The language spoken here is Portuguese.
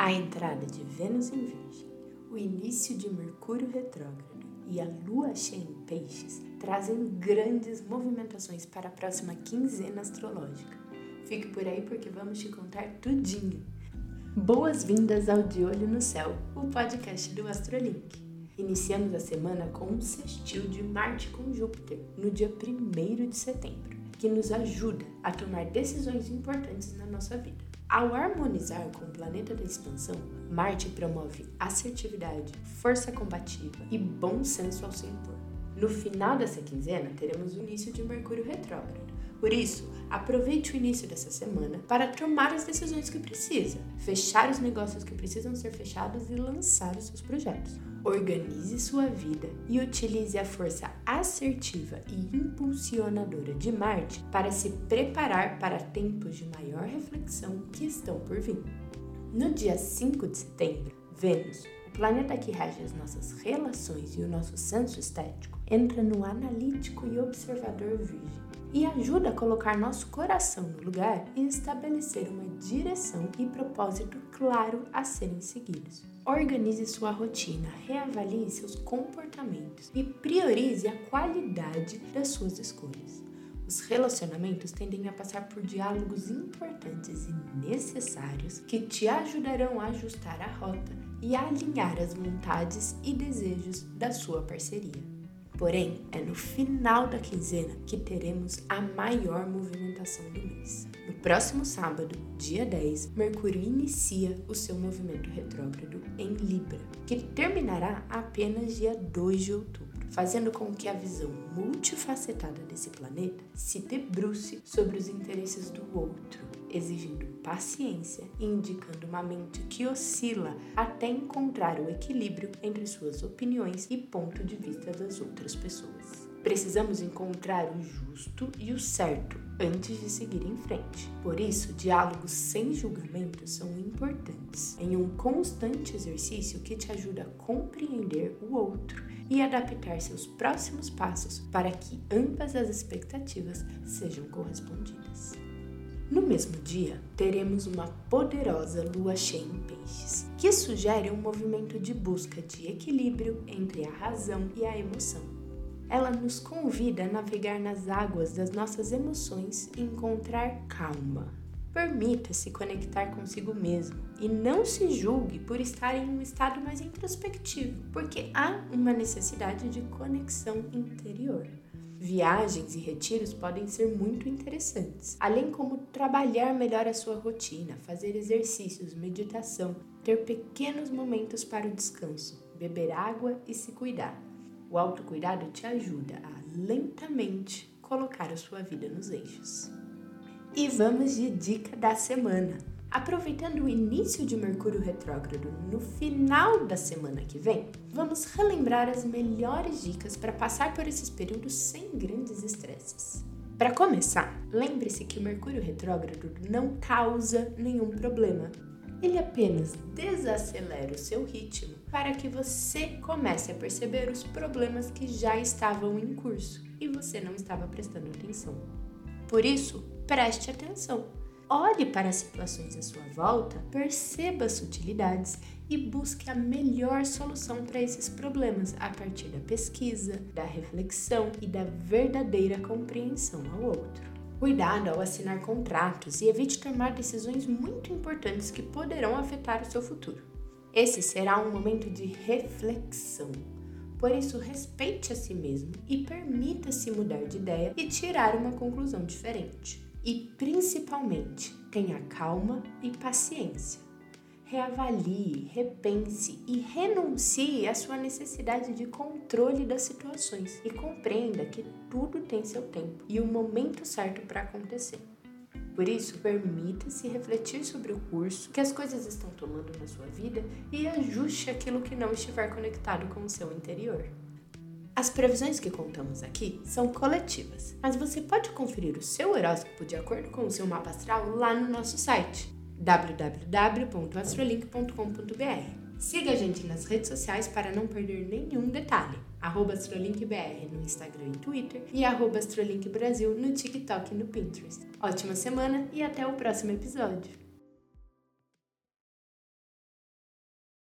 A entrada de Vênus em Virgem, o início de Mercúrio retrógrado e a Lua cheia em Peixes trazem grandes movimentações para a próxima quinzena astrológica. Fique por aí porque vamos te contar tudinho. Boas-vindas ao De Olho no Céu, o podcast do Astrolink. Iniciamos a semana com um sextil de Marte com Júpiter no dia 1 de setembro, que nos ajuda a tomar decisões importantes na nossa vida. Ao harmonizar com o planeta da expansão, Marte promove assertividade, força combativa e bom senso ao se impor. No final dessa quinzena, teremos o início de Mercúrio retrógrado. Por isso, aproveite o início dessa semana para tomar as decisões que precisa, fechar os negócios que precisam ser fechados e lançar os seus projetos. Organize sua vida e utilize a força assertiva e impulsionadora de Marte para se preparar para tempos de maior reflexão que estão por vir. No dia 5 de setembro, Vênus, o planeta que rege as nossas relações e o nosso senso estético, entra no analítico e observador virgem e ajuda a colocar nosso coração no lugar e estabelecer uma direção e propósito claro a serem seguidos. Organize sua rotina, reavalie seus comportamentos e priorize a qualidade das suas escolhas. Os relacionamentos tendem a passar por diálogos importantes e necessários que te ajudarão a ajustar a rota e a alinhar as vontades e desejos da sua parceria. Porém, é no final da quinzena que teremos a maior movimentação do mês. No próximo sábado, dia 10, Mercúrio inicia o seu movimento retrógrado em Libra, que terminará apenas dia 2 de outubro, fazendo com que a visão multifacetada desse planeta se debruce sobre os interesses do outro exigindo paciência e indicando uma mente que oscila até encontrar o equilíbrio entre suas opiniões e ponto de vista das outras pessoas. Precisamos encontrar o justo e o certo antes de seguir em frente. Por isso, diálogos sem julgamento são importantes, em um constante exercício que te ajuda a compreender o outro e adaptar seus próximos passos para que ambas as expectativas sejam correspondidas. No mesmo dia, teremos uma poderosa lua cheia em peixes, que sugere um movimento de busca de equilíbrio entre a razão e a emoção. Ela nos convida a navegar nas águas das nossas emoções e encontrar calma. Permita-se conectar consigo mesmo e não se julgue por estar em um estado mais introspectivo, porque há uma necessidade de conexão interior. Viagens e retiros podem ser muito interessantes, além como trabalhar melhor a sua rotina, fazer exercícios, meditação, ter pequenos momentos para o descanso, beber água e se cuidar. O autocuidado te ajuda a lentamente colocar a sua vida nos eixos. E vamos de dica da semana. Aproveitando o início de Mercúrio retrógrado no final da semana que vem, vamos relembrar as melhores dicas para passar por esses períodos sem grandes estresses. Para começar, lembre-se que o Mercúrio retrógrado não causa nenhum problema. Ele apenas desacelera o seu ritmo para que você comece a perceber os problemas que já estavam em curso e você não estava prestando atenção. Por isso, preste atenção Olhe para as situações à sua volta, perceba as sutilidades e busque a melhor solução para esses problemas a partir da pesquisa, da reflexão e da verdadeira compreensão ao outro. Cuidado ao assinar contratos e evite tomar decisões muito importantes que poderão afetar o seu futuro. Esse será um momento de reflexão. Por isso, respeite a si mesmo e permita-se mudar de ideia e tirar uma conclusão diferente. E principalmente, tenha calma e paciência. Reavalie, repense e renuncie à sua necessidade de controle das situações e compreenda que tudo tem seu tempo e o momento certo para acontecer. Por isso, permita-se refletir sobre o curso que as coisas estão tomando na sua vida e ajuste aquilo que não estiver conectado com o seu interior. As previsões que contamos aqui são coletivas, mas você pode conferir o seu horóscopo de acordo com o seu mapa astral lá no nosso site www.astrolink.com.br. Siga a gente nas redes sociais para não perder nenhum detalhe. AstroLinkBR no Instagram e Twitter e AstroLinkBrasil no TikTok e no Pinterest. Ótima semana e até o próximo episódio!